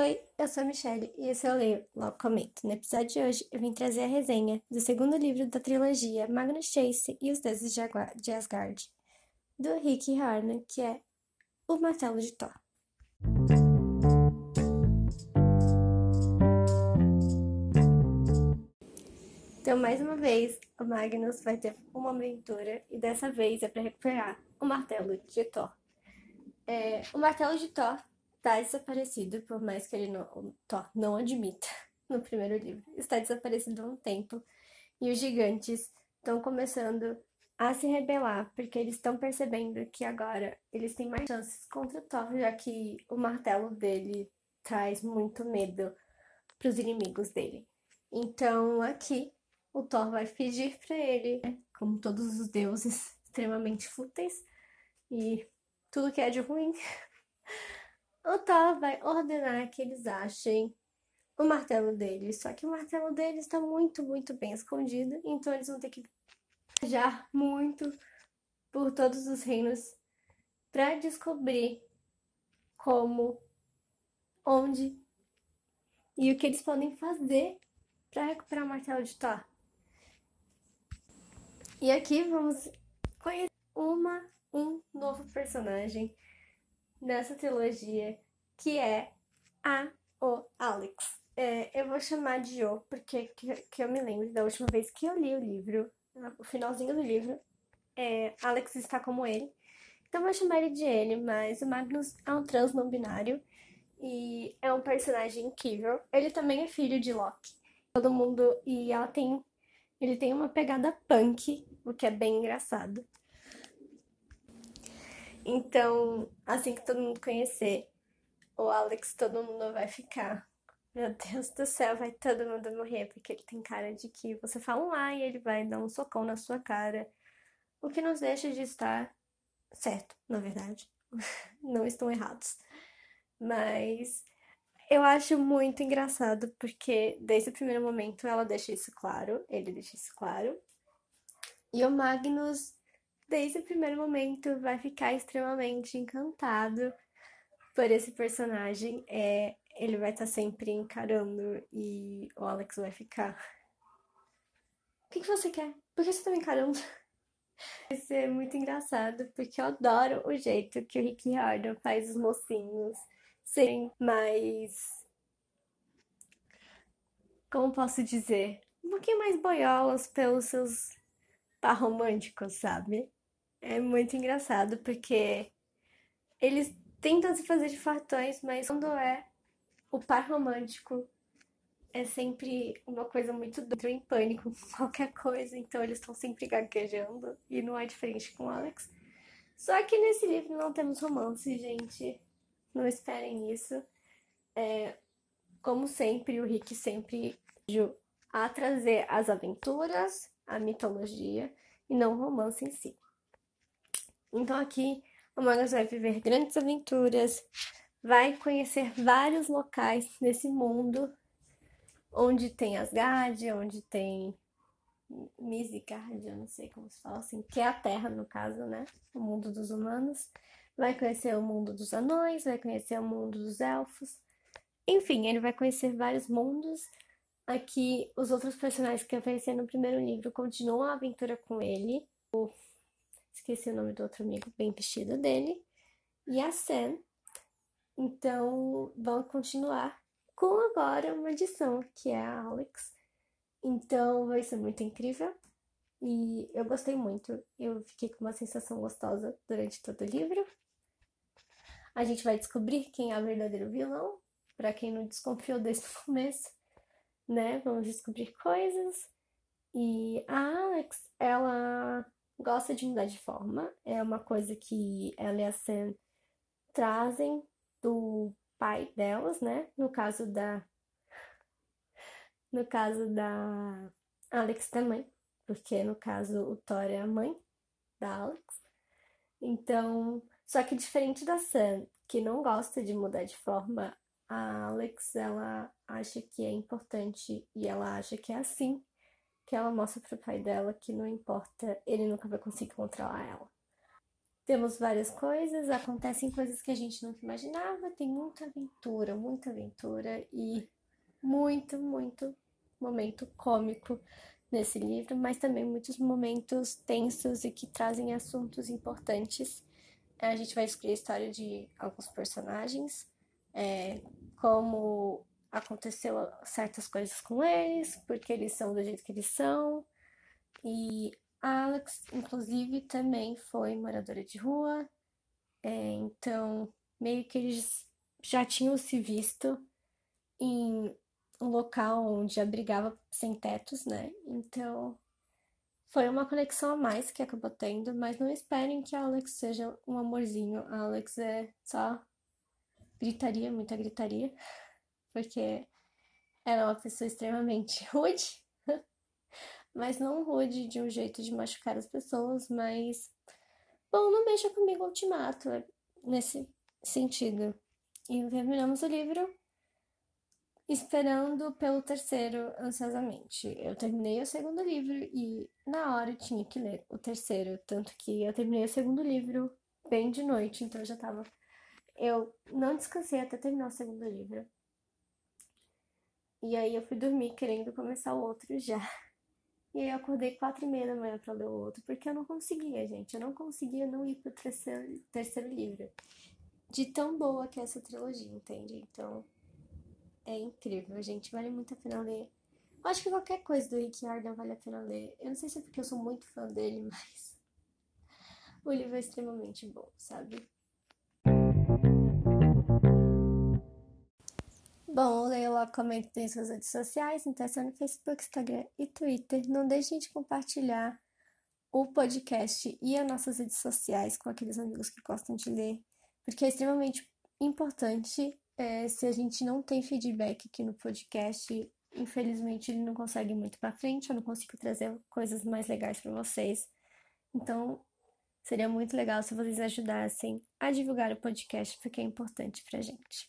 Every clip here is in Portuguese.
Oi, eu sou a Michelle e esse eu leio, logo comento. No episódio de hoje eu vim trazer a resenha do segundo livro da trilogia Magnus Chase e os Deuses de Asgard, do Rick Harlan, que é O Martelo de Thor. Então, mais uma vez, o Magnus vai ter uma aventura e dessa vez é para recuperar o Martelo de Thor. É, o Martelo de Thor está desaparecido, por mais que ele não, Thor não admita no primeiro livro. Está desaparecido há um tempo e os gigantes estão começando a se rebelar porque eles estão percebendo que agora eles têm mais chances contra Thor, já que o martelo dele traz muito medo para os inimigos dele. Então aqui o Thor vai pedir para ele, né, como todos os deuses extremamente fúteis e tudo que é de ruim, o Thor vai ordenar que eles achem o martelo deles. Só que o martelo deles está muito, muito bem escondido. Então eles vão ter que viajar muito por todos os reinos para descobrir como, onde e o que eles podem fazer para recuperar o martelo de Thor. E aqui vamos conhecer uma, um novo personagem nessa trilogia, que é a o Alex. É, eu vou chamar de O, porque que, que, eu me lembro da última vez que eu li o livro, o finalzinho do livro, é, Alex está como ele. Então eu vou chamar ele de ele, mas o Magnus é um trans não binário e é um personagem incrível. Ele também é filho de Loki. Todo mundo e ela tem ele tem uma pegada punk, o que é bem engraçado. Então, assim que todo mundo conhecer o Alex, todo mundo vai ficar. Meu Deus do céu, vai todo mundo morrer, porque ele tem cara de que você fala um A e ele vai dar um socão na sua cara. O que nos deixa de estar certo, na verdade. Não estão errados. Mas eu acho muito engraçado porque desde o primeiro momento ela deixa isso claro, ele deixa isso claro. E o Magnus desde o primeiro momento vai ficar extremamente encantado por esse personagem. É, ele vai estar tá sempre encarando e o Alex vai ficar. O que, que você quer? Por que você tá me encarando? Vai ser muito engraçado, porque eu adoro o jeito que o Rick Riordan faz os mocinhos serem mais. Como posso dizer? Um pouquinho mais boiolas pelos seus par românticos, sabe? É muito engraçado porque eles tentam se fazer de fartões, mas quando é o par romântico é sempre uma coisa muito doida, em pânico com qualquer coisa, então eles estão sempre gaguejando e não é diferente com o Alex. Só que nesse livro não temos romance, gente. Não esperem isso. É, como sempre, o Rick sempre a trazer as aventuras, a mitologia e não o romance em si. Então aqui o Magnus vai viver grandes aventuras, vai conhecer vários locais nesse mundo onde tem Asgard, onde tem Misgard, eu não sei como se fala assim, que é a Terra no caso, né? O mundo dos humanos. Vai conhecer o mundo dos anões, vai conhecer o mundo dos elfos. Enfim, ele vai conhecer vários mundos. Aqui, os outros personagens que apareceram no primeiro livro continuam a aventura com ele. O esqueci o nome do outro amigo bem vestido dele, e a Sam. Então, vão continuar com agora uma edição, que é a Alex. Então, vai ser muito incrível. E eu gostei muito. Eu fiquei com uma sensação gostosa durante todo o livro. A gente vai descobrir quem é o verdadeiro vilão, para quem não desconfiou desde o começo, né? Vamos descobrir coisas. E a Alex, ela gosta de mudar de forma. É uma coisa que ela e a Sam trazem do pai delas, né? No caso da. No caso da Alex também, porque no caso o Thor é a mãe da Alex. Então, só que diferente da Sam, que não gosta de mudar de forma, a Alex ela acha que é importante e ela acha que é assim que ela mostra pro pai dela que não importa, ele nunca vai conseguir controlar ela. temos várias coisas, acontecem coisas que a gente nunca imaginava, tem muita aventura, muita aventura e muito, muito momento cômico nesse livro, mas também muitos momentos tensos e que trazem assuntos importantes. A gente vai descobrir a história de alguns personagens, é, como aconteceu certas coisas com eles, porque eles são do jeito que eles são. E a Alex, inclusive, também foi moradora de rua, é, então meio que eles já tinham se visto em um local onde abrigava sem tetos, né? Então foi uma conexão a mais que acabou tendo, mas não esperem que a Alex seja um amorzinho. A Alex é só gritaria, muita gritaria, porque ela é uma pessoa extremamente rude, mas não rude de um jeito de machucar as pessoas, mas bom, não mexa comigo ultimato, é nesse sentido. E terminamos o livro esperando pelo terceiro ansiosamente. Eu terminei o segundo livro e na hora eu tinha que ler o terceiro, tanto que eu terminei o segundo livro bem de noite, então eu já tava. Eu não descansei até terminar o segundo livro. E aí eu fui dormir querendo começar o outro já. E aí eu acordei quatro e meia da manhã pra ler o outro, porque eu não conseguia, gente. Eu não conseguia não ir pro terceiro, terceiro livro. De tão boa que é essa trilogia, entende? Então, é incrível, gente. Vale muito a pena ler. Eu acho que qualquer coisa do Rick Riordan vale a pena ler. Eu não sei se é porque eu sou muito fã dele, mas o livro é extremamente bom, sabe? Bom, o Leila comenta em suas redes sociais, então é no Facebook, Instagram e Twitter. Não deixem de compartilhar o podcast e as nossas redes sociais com aqueles amigos que gostam de ler, porque é extremamente importante é, se a gente não tem feedback aqui no podcast, infelizmente ele não consegue muito para frente, eu não consigo trazer coisas mais legais para vocês. Então, seria muito legal se vocês ajudassem a divulgar o podcast, porque é importante pra gente.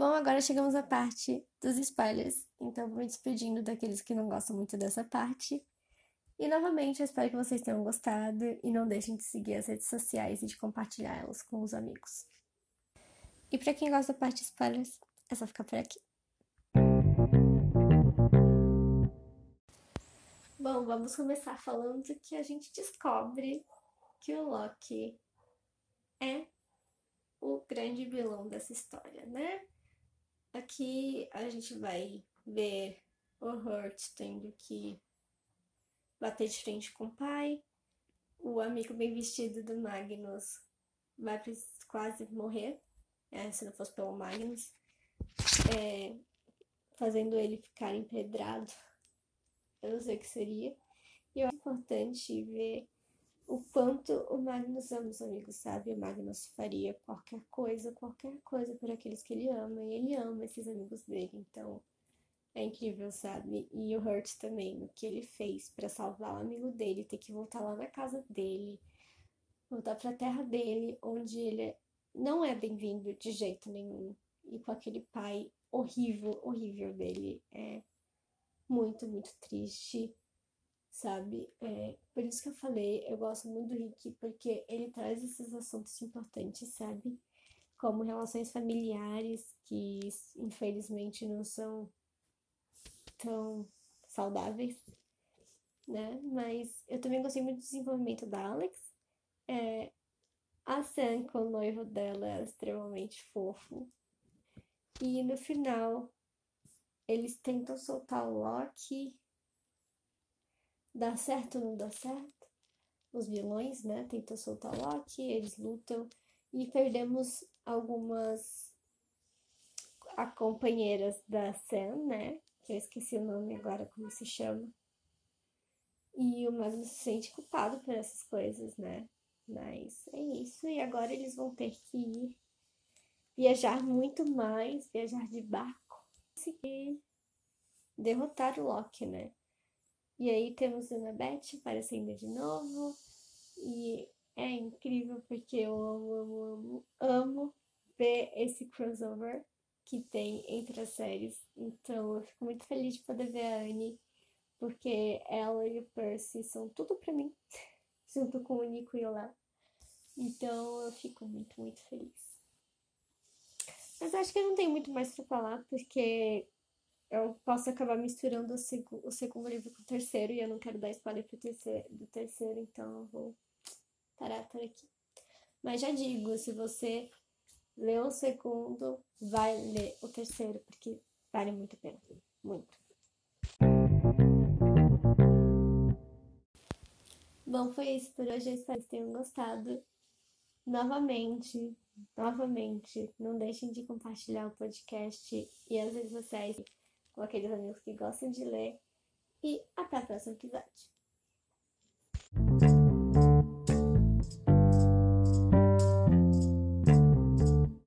Bom, agora chegamos à parte dos spoilers, então vou me despedindo daqueles que não gostam muito dessa parte e novamente, eu espero que vocês tenham gostado e não deixem de seguir as redes sociais e de compartilhar elas com os amigos. E para quem gosta da parte de spoilers, é só ficar por aqui. Bom, vamos começar falando que a gente descobre que o Loki é o grande vilão dessa história, né? Aqui a gente vai ver o Hurt tendo que bater de frente com o pai. O amigo bem vestido do Magnus vai quase morrer, é, se não fosse pelo Magnus, é, fazendo ele ficar empedrado. Eu não sei o que seria. E é importante ver o quanto o Magnus ama os amigos, sabe? O Magnus faria qualquer coisa, qualquer coisa por aqueles que ele ama, e ele ama esses amigos dele. Então, é incrível, sabe? E o Hurt também, o que ele fez para salvar o amigo dele, ter que voltar lá na casa dele, voltar para a terra dele, onde ele não é bem-vindo de jeito nenhum. E com aquele pai horrível, horrível dele. É muito, muito triste, sabe? É, por isso que eu falei, eu gosto muito do Rick, porque ele traz esses assuntos importantes, sabe? Como relações familiares, que infelizmente não são tão saudáveis, né? Mas eu também gostei muito do desenvolvimento da Alex. É, a Sam com o noivo dela é extremamente fofo. E no final, eles tentam soltar o Loki. Dá certo ou não dá certo? Os vilões, né? Tentam soltar o Loki, eles lutam. E perdemos algumas companheiras da Sam, né? que eu esqueci o nome agora, como se chama. E o Magnus se sente culpado por essas coisas, né? Mas é isso. E agora eles vão ter que ir viajar muito mais, viajar de barco, conseguir derrotar o Loki, né? E aí temos Annabeth aparecendo de novo. E é incrível porque eu amo, amo, amo, amo ver esse crossover que tem entre as séries. Então eu fico muito feliz de poder ver a Anne porque ela e o Percy são tudo pra mim, junto com o Nico e o Léo. Então eu fico muito, muito feliz. Mas acho que eu não tenho muito mais pra falar, porque eu posso acabar misturando o, seg o segundo livro com o terceiro e eu não quero dar spoiler pro terceiro, do terceiro, então eu vou parar por aqui. Mas já digo, se você leu o segundo, vai ler o terceiro, porque vale muito a pena. Muito. Bom, foi isso por hoje. Eu espero que tenham gostado. Novamente, novamente, não deixem de compartilhar o podcast e as redes sociais com aqueles amigos que gostam de ler. E até o próximo episódio.